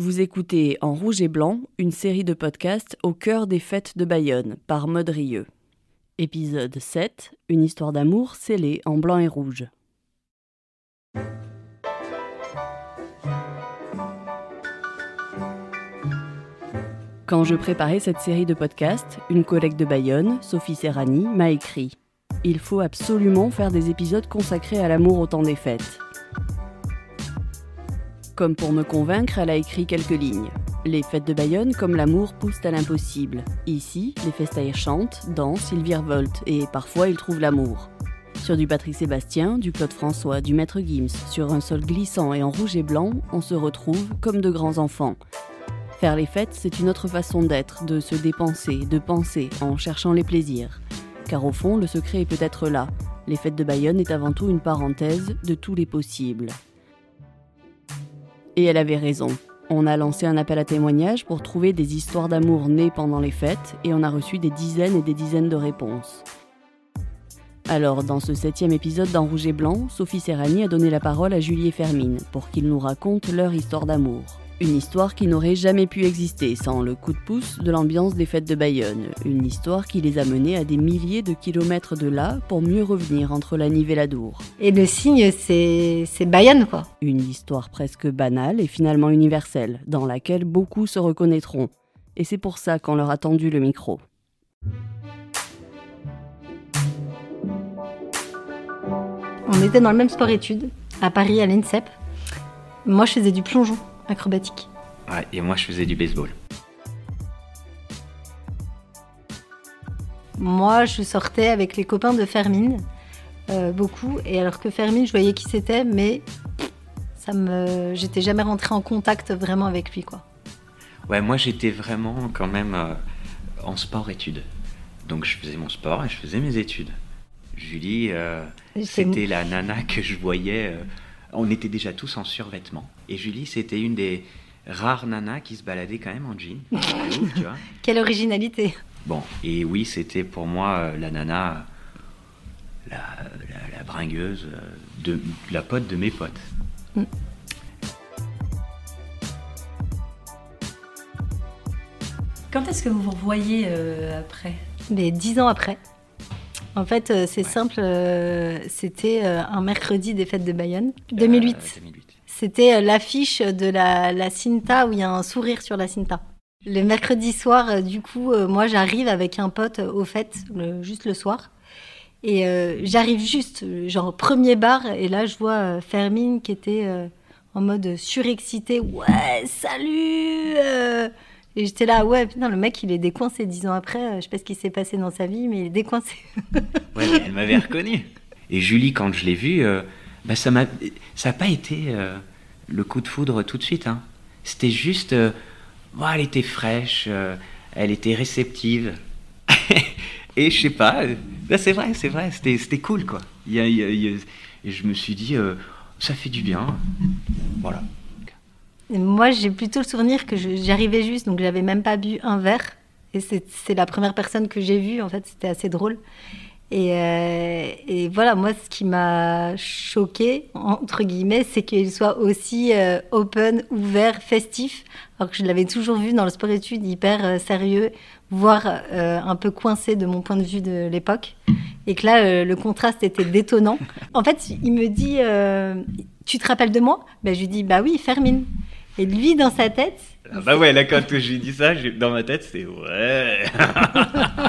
Vous écoutez En Rouge et Blanc, une série de podcasts au cœur des fêtes de Bayonne par Maud Rieux. Épisode 7 Une histoire d'amour scellée en blanc et rouge. Quand je préparais cette série de podcasts, une collègue de Bayonne, Sophie Serrani, m'a écrit Il faut absolument faire des épisodes consacrés à l'amour au temps des fêtes. Comme pour me convaincre, elle a écrit quelques lignes. Les fêtes de Bayonne, comme l'amour, poussent à l'impossible. Ici, les festaires chantent, dansent, ils virevoltent, et parfois ils trouvent l'amour. Sur du Patrick Sébastien, du Claude François, du Maître Gims, sur un sol glissant et en rouge et blanc, on se retrouve comme de grands enfants. Faire les fêtes, c'est une autre façon d'être, de se dépenser, de penser, en cherchant les plaisirs. Car au fond, le secret est peut-être là. Les fêtes de Bayonne est avant tout une parenthèse de tous les possibles. Et elle avait raison. On a lancé un appel à témoignages pour trouver des histoires d'amour nées pendant les fêtes et on a reçu des dizaines et des dizaines de réponses. Alors, dans ce septième épisode d'En Rouge et Blanc, Sophie Serrani a donné la parole à Julie Fermine pour qu'ils nous racontent leur histoire d'amour. Une histoire qui n'aurait jamais pu exister sans le coup de pouce de l'ambiance des fêtes de Bayonne. Une histoire qui les a menés à des milliers de kilomètres de là pour mieux revenir entre la Nive et la Dour. Et le signe, c'est c'est Bayonne, quoi. Une histoire presque banale et finalement universelle, dans laquelle beaucoup se reconnaîtront. Et c'est pour ça qu'on leur a tendu le micro. On était dans le même sport-études, à Paris, à l'INSEP. Moi, je faisais du plongeon acrobatique. Ouais, et moi je faisais du baseball. Moi, je sortais avec les copains de Fermine, euh, beaucoup. Et alors que Fermine, je voyais qui c'était, mais ça me, j'étais jamais rentrée en contact vraiment avec lui, quoi. Ouais, moi j'étais vraiment quand même euh, en sport-études. Donc je faisais mon sport et je faisais mes études. Julie, euh, c'était la nana que je voyais. Euh, on était déjà tous en survêtement. Et Julie, c'était une des rares nanas qui se baladait quand même en jean. C'est ouf, tu vois. Quelle originalité. Bon, et oui, c'était pour moi euh, la nana, la, la, la bringueuse, euh, de, la pote de mes potes. Quand est-ce que vous vous revoyez euh, après? Mais dix ans après. En fait, euh, c'est simple, euh, c'était euh, un mercredi des fêtes de Bayonne, 2008. Euh, 2008. C'était l'affiche de la, la Cinta où il y a un sourire sur la Cinta. Le mercredi soir, du coup, moi j'arrive avec un pote au fait, le- juste le soir. Et euh, j'arrive juste, genre premier bar, et là je vois Fermine qui était euh, en mode surexcité. Ouais, salut euh. Et j'étais là, ouais, putain, le mec il est décoincé dix ans après. euh, Je sais pas ce qui s'est passé dans sa vie, mais il est décoincé. Ouais, elle m'avait reconnu. Et Julie, quand je l'ai vue, euh, bah, ça m'a, ça n'a pas été euh, le coup de foudre tout de suite. hein. C'était juste, euh, elle était fraîche, elle était réceptive. et je sais pas, bah, c'est vrai, c'est vrai, c'était, cool quoi. Il a- a- a- je me suis dit, ça fait du bien. Voilà. Moi, j'ai plutôt le souvenir que j'arrivais juste, donc j'avais même pas bu un verre. Et c'est la première personne que j'ai vue, en fait, c'était assez drôle. Et, euh, voilà, moi, ce qui m'a choqué, entre guillemets, c'est qu'il soit aussi euh, open, ouvert, festif, alors que je l'avais toujours vu dans le sport-études hyper euh, sérieux, voire un peu coincé de mon point de vue de l'époque. Et que là, le contraste était détonnant. En fait, il me dit Tu te rappelles de moi? Ben, Je lui dis Bah oui, Fermine. Et lui, dans sa tête, Ah bah ouais, là quand j'ai dit ça, j'ai- dans ma tête, c'était ouais.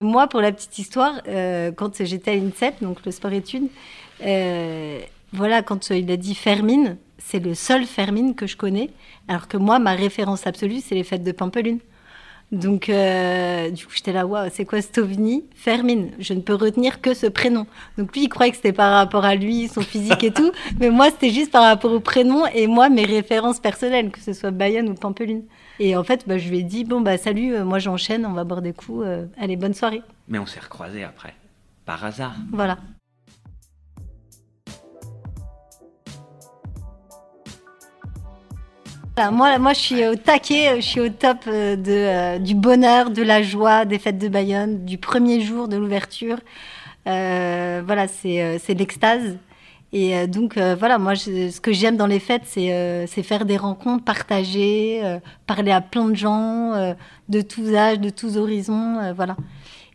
Moi, pour la petite histoire, euh, quand j'étais à l'INSEP, donc le sport-études, euh, voilà, quand il a dit Fermine, c'est le seul Fermine que je connais, alors que moi, ma référence absolue, c'est les fêtes de Pampelune. Donc, euh, du coup, j'étais là, waouh, c'est quoi cet ovni Fermine. Je ne peux retenir que ce prénom. Donc, lui, il croyait que c'était par rapport à lui, son physique et tout. Mais moi, c'était juste par rapport au prénom et moi, mes références personnelles, que ce soit Bayonne ou Pampelune. Et en fait, bah, je lui ai dit, bon, bah, salut, euh, moi, j'enchaîne, on va boire des coups. euh, allez, bonne soirée. Mais on s'est recroisés après, par hasard. Voilà. Voilà, moi, moi, je suis au taquet, je suis au top euh, de, euh, du bonheur, de la joie des fêtes de Bayonne, du premier jour de l'ouverture. Euh, voilà, c'est euh, l'extase. Et euh, donc, euh, voilà, moi, ce que j'aime dans les fêtes, c'est euh, faire des rencontres, partager, euh, parler à plein de gens, euh, de tous âges, de tous horizons, euh, voilà.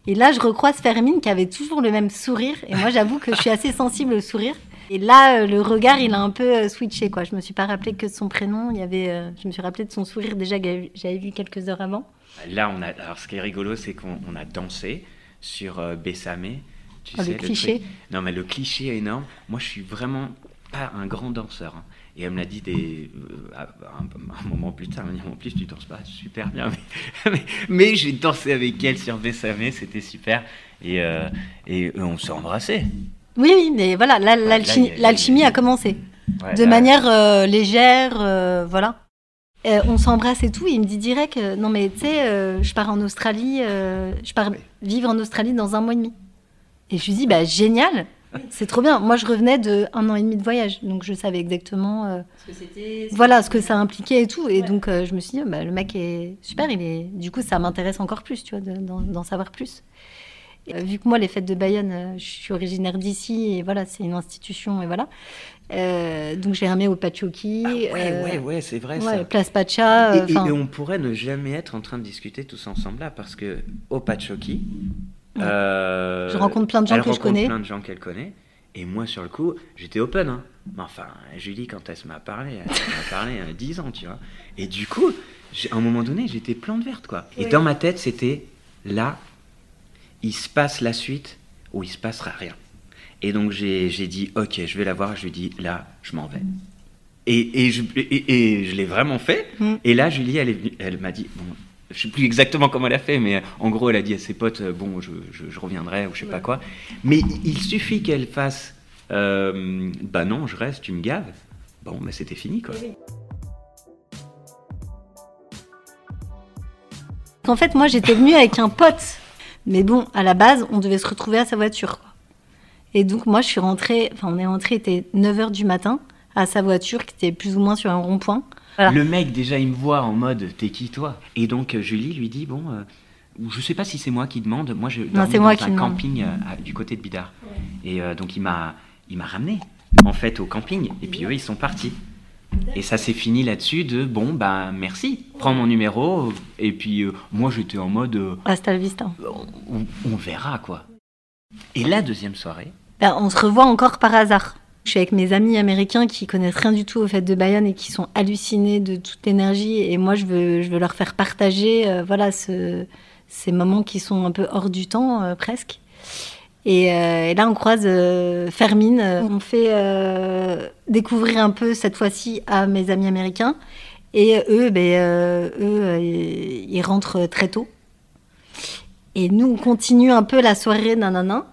Et là, je recroise Fermine qui avait toujours le même sourire. Et moi, j'avoue que je suis assez sensible au sourire. Et là, euh, le regard, il a un peu euh, switché, quoi. Je me suis pas rappelé que de son prénom. Il y avait, euh, je me suis rappelé de son sourire déjà que j'avais- vu quelques heures avant. Là, on a. Alors, ce qui est rigolo, c'est qu'on on a dansé sur euh, Bessamé. Tu Oh, le cliché. truc. Non, mais le cliché est énorme. Moi, je suis vraiment pas un grand danseur. hein. Et elle me l'a dit des, euh, un, un moment plus tard. Elle m'a dit En plus, tu danses pas super bien. Mais, mais, mais j'ai dansé avec elle sur Bessamé. C'était super. Et, euh, et on s'est embrassés. Oui, oui, mais voilà, là, là, l'alchimie a- commencé. Ouais, de là, manière euh, légère, euh, voilà. Euh, on s'embrasse et tout. Il me dit direct, euh, non mais tu sais, euh, je pars en Australie, euh, je pars vivre en Australie dans un mois et demi. Et je lui dis, bah génial, c'est trop bien. Moi, je revenais de un an et demi de voyage, donc je savais exactement, euh, Parce que c'était. voilà, ce que ça impliquait et tout. Et donc, euh, je me suis dit, bah, le mec est super. Il est, du coup, ça m'intéresse encore plus, tu vois, de- d'en d'en savoir plus. Euh, vu que moi, les fêtes de Bayonne, euh, je suis originaire d'ici, et voilà, c'est une institution, et voilà. Euh, donc, j'ai remis au Pachoki. Ah ouais, euh, ouais, ouais, c'est vrai ouais, ça. Place Pacha. Et, et- enfin, et on pourrait ne jamais être en train de discuter tous ensemble là, parce que au Pachoki, euh, Je rencontre plein de gens elle que je connais. plein de gens qu'elle connaît. Et moi, sur le coup, j'étais open. Hein. Mais enfin, Julie, quand elle m'a parlé, elle m'a parlé à 10 ans, tu vois. Et du coup, à un moment donné, j'étais plante verte, quoi. Et dans ma tête, c'était là, il se passe la suite ou il se passera rien. Et donc, j'ai dit, ok, je vais la voir. Je lui ai dit, là, je m'en vais. Et, et je, et, et je l'ai vraiment fait. Mm. Et là, Julie, elle, elle m'a dit, bon, je sais plus exactement comment elle a fait, mais en gros, elle a dit à ses potes, euh, bon, je, je, je reviendrai ou je sais pas quoi. Mais il suffit qu'elle fasse, euh, bah non, je reste, tu me gaves. Bon, bah c'était fini, quoi. En fait, moi, j'étais venue avec un pote. Mais bon, à la base, on devait se retrouver à sa voiture. quoi. Et donc, moi, je suis rentrée, enfin, on est rentré, il était 9h du matin, à sa voiture, qui était plus ou moins sur un rond-point. Voilà. Le mec, déjà, il me voit en mode, t'es qui, toi? Et donc, euh, Julie lui dit, bon, euh, je sais pas si c'est moi qui demande, moi, je moi dans qui un camping euh, à- du côté de Bidart. Et euh, donc, il m'a il m'a ramené, en fait, au camping. Et puis, eux, ils sont partis. Et ça s'est fini là-dessus de, bon, bah, merci, prends mon numéro. Et puis, euh, moi, j'étais en mode, euh, Hasta la vista. on, on verra, quoi. Et la deuxième soirée, Ben, on se revoit encore par hasard. Je suis avec mes amis américains qui connaissent rien du tout aux fêtes de Bayonne et qui sont hallucinés de toute l'énergie. Et moi, je veux, je veux leur faire partager euh, voilà, ce- ces moments qui sont un peu hors du temps, euh, presque. Et, euh, et là, on croise euh, Fermine. Euh, On fait euh, découvrir un peu, cette fois-ci, à mes amis américains. Et eux, ben, euh, eux euh, ils rentrent très tôt. Et nous, on continue un peu la soirée, nanana.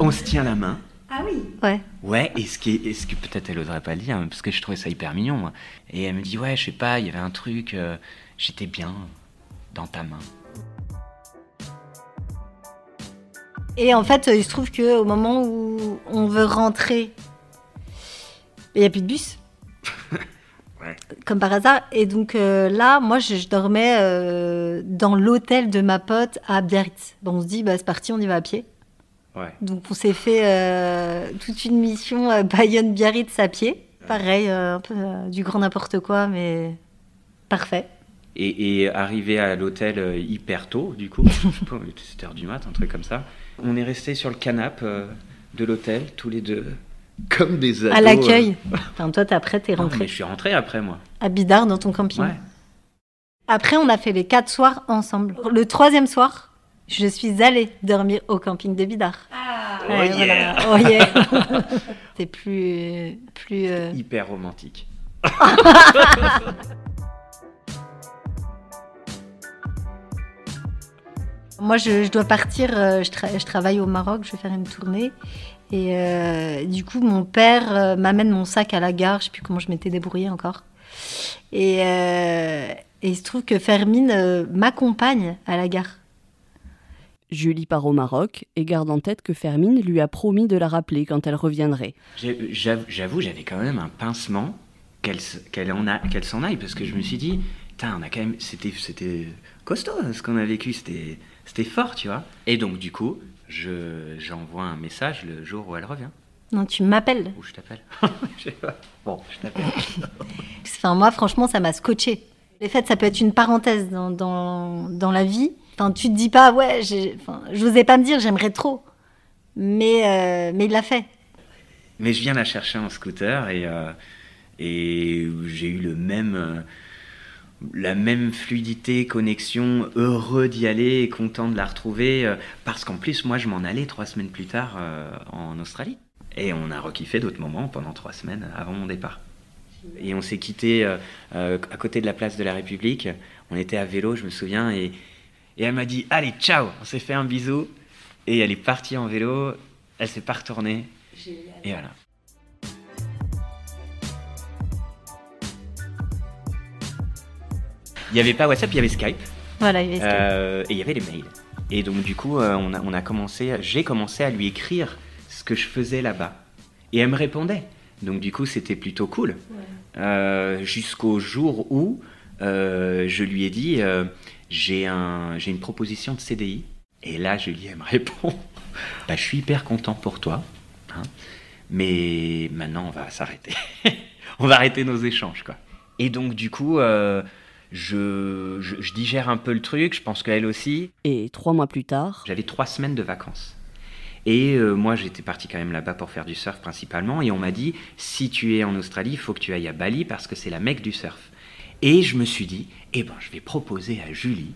on se tient la main. Ah oui Ouais. Ouais, et ce, qui est, et ce que peut-être elle oserait pas le dire, parce que je trouvais ça hyper mignon. moi. Et elle me dit, ouais, je sais pas, il y avait un truc, euh, j'étais bien dans ta main. Et en fait, il se trouve qu'au moment où on veut rentrer, il n'y a plus de bus. Ouais. Comme par hasard. Et donc euh, là, moi, je, je dormais euh, dans l'hôtel de ma pote à Biarritz. Bon, on se dit, bah, c'est parti, on y va à pied. Ouais. Donc on s'est fait euh, toute une mission euh, Bayonne-Biarritz à pied. Pareil, euh, un peu euh, du grand n'importe quoi, mais parfait. Et, et arrivé à l'hôtel euh, hyper tôt, du coup, je sais pas, il était 7 heures du mat, un truc comme ça. On est resté sur le canapé euh, de l'hôtel, tous les deux, comme des ados. à l'accueil. euh. Enfin, toi, t'es après, t'es Non, rentré mais je suis rentré après, moi. à Bidart dans ton camping. Ouais. Après, on a fait les quatre soirs ensemble. Le troisième soir, je suis allée dormir au camping de Bidart. Ah Oh Ouais, yeah. voilà. Oh yeah. C'est plus, plus. euh, Hyper romantique. Moi, je, je dois partir. euh, je, tra- je travaille au Maroc. Je vais faire une tournée. Et euh, du coup, mon père euh, m'amène mon sac à la gare. Je sais plus comment je m'étais débrouillée encore. Et, euh, et il se trouve que Fermine euh, m'accompagne à la gare. Julie part au Maroc et garde en tête que Fermine lui a promis de la rappeler quand elle reviendrait. J'avoue, j'avais quand même un pincement qu'elle s- qu'elle en a- qu'elle s'en aille, parce que je me suis dit, putain, on a quand même, c'était c'était costaud hein, ce qu'on a vécu, c'était c'était fort, tu vois. Et donc du coup, je j'envoie un message le jour où elle revient. Non, tu m'appelles. Ou je t'appelle Je sais pas. Bon, je t'appelle. Enfin, moi, franchement, ça m'a scotché. Les fêtes, ça peut être une parenthèse dans, dans, dans la vie. Enfin, tu te dis pas, ouais, j'ai- enfin, je n'osais pas me dire, j'aimerais trop. Mais, euh, mais il l'a fait. Mais je viens la chercher en scooter et, euh, et j'ai eu le même, euh, la même fluidité, connexion, heureux d'y aller et content de la retrouver. euh, parce qu'en plus, moi, je m'en allais trois semaines plus tard euh, en Australie. Et on a rekiffé d'autres moments pendant trois semaines avant mon départ. Et on s'est quitté euh, à côté de la place de la République. On était à vélo, je me souviens, et, et elle m'a dit Allez, ciao On s'est fait un bisou. Et elle est partie en vélo, elle s'est pas retournée. Et voilà. Il n'y avait pas WhatsApp, il y avait Skype. Voilà, il y avait ce- Euh, et il y avait les mails. Et donc du coup, euh, on, a, on a commencé, j'ai commencé à lui écrire ce que je faisais là-bas. Et elle me répondait. Donc du coup, c'était plutôt cool. Euh, Jusqu'au jour où je lui ai dit, j'ai un, une proposition de CDI. Et là, Julie, elle me répond, bah, je suis hyper content pour toi. hein, mais maintenant, on va s'arrêter. on va arrêter nos échanges, quoi. Et donc, du coup, euh, je, je, je digère un peu le truc, je pense qu'elle aussi. Et trois mois plus tard, J'avais trois semaines de vacances. Et euh, moi, j'étais parti quand même là-bas pour faire du surf principalement. Et on m'a dit, si tu es en Australie, il faut que tu ailles à Bali parce que c'est la mecque du surf. Et je me suis dit, eh ben, je vais proposer à Julie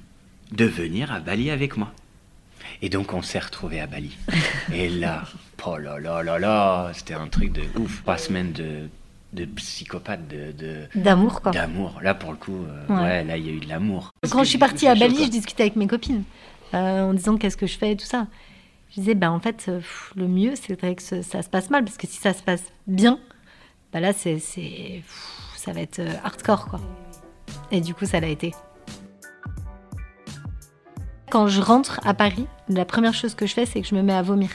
de venir à Bali avec moi. Et donc, on s'est retrouvés à Bali. Et là, oh là là là là, c'était un truc de ouf. Trois semaines de, de psychopathe, de, d'amour, quoi. d'amour. Là, pour le coup, euh, Ouais. ouais. là, il y a eu de l'amour. Quand je suis partie à chaud, Bali, je discutais avec mes copines euh, en disant qu'est-ce que je fais et tout ça. Je disais, bah, en fait, euh, pff, le mieux, c'est que ce- ça se passe mal, parce que si ça se passe bien, bah là, c'est, ça va être hardcore, quoi. Et du coup, ça l'a été. Quand je rentre à Paris, la première chose que je fais, c'est que je me mets à vomir.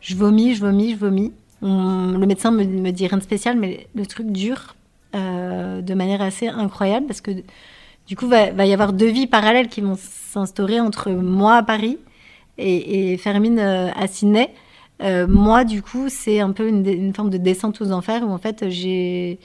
Je vomis, je vomis, je vomis. Le médecin me, dit rien de spécial, mais le truc dure euh, de manière assez incroyable parce que du coup, va, va y avoir deux vies parallèles qui vont s'instaurer entre moi à Paris et, Fermine euh, à Sydney. Euh, moi, du coup, c'est un peu une, forme de descente aux enfers où en fait, j'ai,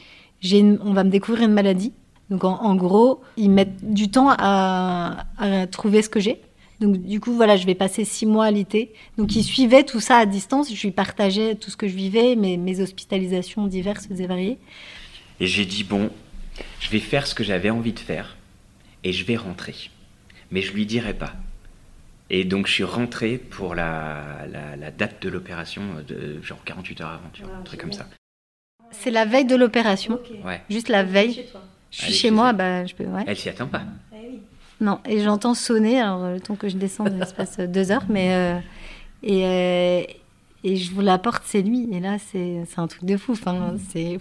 on va me découvrir une maladie. Donc en, gros, ils mettent du temps à trouver ce que j'ai. Donc du coup, voilà, je vais passer six mois à l'IT. Donc ils suivaient tout ça à distance. Je lui partageais tout ce que je vivais, mes, mes hospitalisations diverses et variées. Et j'ai dit, bon, je vais faire ce que j'avais envie de faire et je vais rentrer. Mais je lui dirai pas. Et donc je suis rentré pour la, la, la date de l'opération, de genre 48 heures avant, tu vois, un truc comme ça. C'est la veille de l'opération, Ouais. juste la veille. Je suis Allez, chez chez moi, elle. bah, je peux, ouais. Elle s'y attend pas. Non, et j'entends sonner, alors le temps que je descende, il se passe euh, deux heures, mais. euh, et, euh, et je vous la porte, c'est lui. Et là, c'est un truc de fou. Enfin, c'est.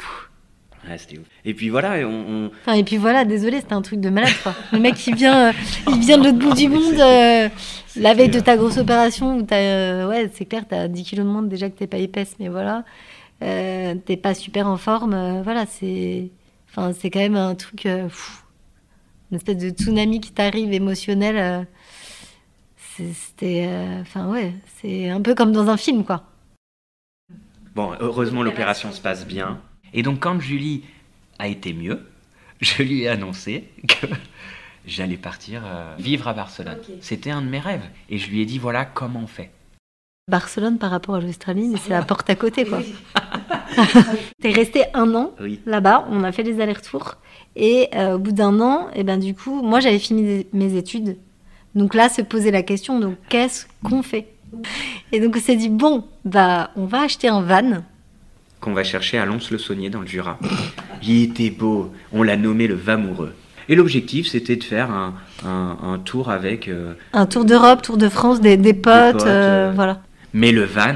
Ouais, c'était ouf. Et puis voilà, et on, on- Enfin, et puis voilà, désolé, c'était un truc de malade, quoi. Le mec qui vient, euh, il vient de l'autre bout du monde, euh, la veille de ta grosse opération, où t'as. euh, ouais, c'est clair, t'as 10 kilos de moins déjà que t'es pas épaisse, mais voilà. T'es pas super en forme, voilà, c'est. Enfin, c'est quand même un truc. pfff. Une espèce de tsunami qui t'arrive émotionnel. euh, c'est- C'était. euh, Enfin, ouais, c'est un peu comme dans un film, quoi. Bon, heureusement, l'opération se passe bien. Et donc, quand Julie a été mieux, je lui ai annoncé que j'allais partir euh, vivre à Barcelone. C'était un de mes rêves. Et je lui ai dit, voilà comment on fait. Barcelone par rapport à l'Australie, mais c'est la porte à côté, quoi. T'es resté un an Oui. là-bas, on a fait des allers-retours. Et euh, au bout d'un an, et ben, du coup, moi j'avais fini mes études. Donc là, se poser la question, donc qu'est-ce qu'on fait? Et donc on s'est dit, bon, bah, on va acheter un van. Qu'on va chercher à Lons-le-Saunier dans le Jura. Il était beau. On l'a nommé le Vamoureux. Et l'objectif, c'était de faire un, un- un tour avec. euh, Un tour d'Europe, tour de France, des, des potes, potes, euh, voilà. Mais le van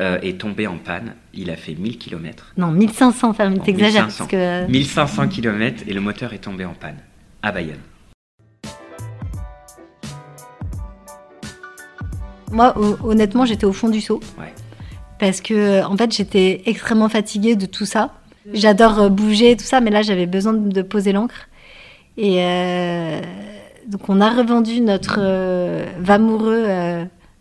euh, est tombé en panne. Il a fait 1000 km. Non, 1500, Fermi, Bon, t'exagères. 1500. Parce que... 1500 km et le moteur est tombé en panne. À Bayonne. Moi, ho- honnêtement, j'étais au fond du seau. Ouais. Parce que, en fait, j'étais extrêmement fatiguée de tout ça. J'adore euh, bouger, tout ça, mais là, j'avais besoin de, poser l'encre. Et euh, donc, on a revendu notre euh, Vamoureux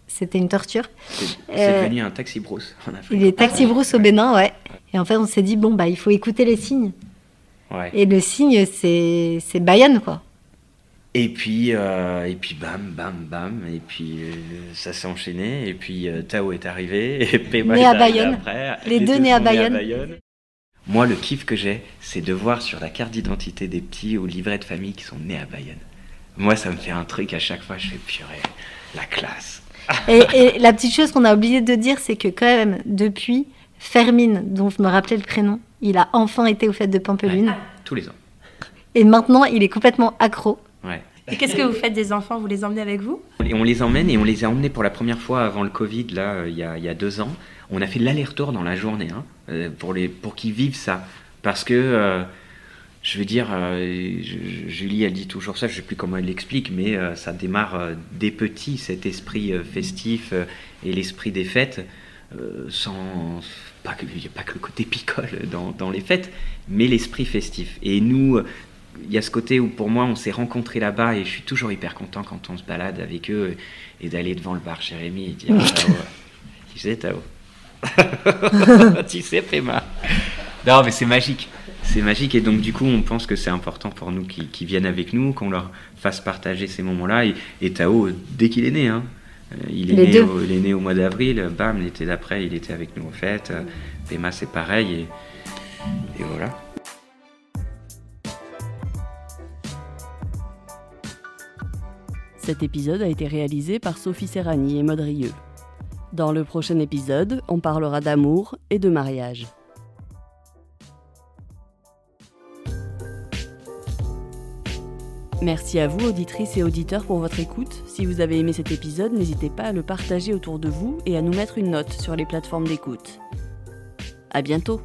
C'était une torture. C'est Euh, devenu un taxi brousse en Afrique. Il est taxi brousse au Bénin, ouais. Et en fait, on s'est dit, bon, bah, il faut écouter les signes. Ouais. Et le signe, c'est Bayonne, quoi. Et puis, euh, et puis bam, bam, bam, et puis euh, ça s'est enchaîné, et puis euh, Tao est arrivé, et Pema est à arrivé Bayonne. après. Les deux nés à Bayonne. Moi, le kiff que j'ai, c'est de voir sur la carte d'identité des petits ou livret de famille qui sont nés à Bayonne. Moi, ça me fait un truc à chaque fois, je fais purée, la classe. Et, et la petite chose qu'on a oublié de dire, c'est que quand même, depuis, Fermine, dont je me rappelais le prénom, il a enfin été aux fêtes de Pampelune. Tous les ans. Et maintenant, il est complètement accro. Ouais. Et qu'est-ce que vous faites des enfants? Vous les emmenez avec vous? Et on les emmène et on les a emmenés pour la première fois avant le Covid, là, euh, il y a, il y a deux ans. On a fait l'aller-retour dans la journée hein, euh, pour, les, pour qu'ils vivent ça. Parce que, euh, je veux dire, euh, Julie, elle dit toujours ça, je sais plus comment elle l'explique, mais euh, ça démarre euh, dès petit, cet esprit euh, festif et l'esprit des fêtes, sans. Pas que- Il n'y a pas que le côté picole dans, dans les fêtes, mais l'esprit festif. Et nous, il y a ce côté où pour moi on s'est rencontrés là-bas et je suis toujours hyper content quand on se balade avec eux et d'aller devant le bar Jérémy et dire Tao, tu sais Tao tu sais Pema non mais c'est magique c'est magique et donc du coup on pense que c'est important pour nous qu'ils viennent avec nous qu'on leur fasse partager ces moments-là et, et Tao dès qu'il est né hein, euh, il, est Les né au, il est né au mois d'avril bam l'été d'après il était avec nous aux fêtes euh, Pema c'est pareil et, et voilà Cet épisode a été réalisé par Sophie Serrani et Maud Rieux. Dans le prochain épisode, on parlera d'amour et de mariage. Merci à vous, auditrices et auditeurs, pour votre écoute. Si vous avez aimé cet épisode, n'hésitez pas à le partager autour de vous et à nous mettre une note sur les plateformes d'écoute. À bientôt!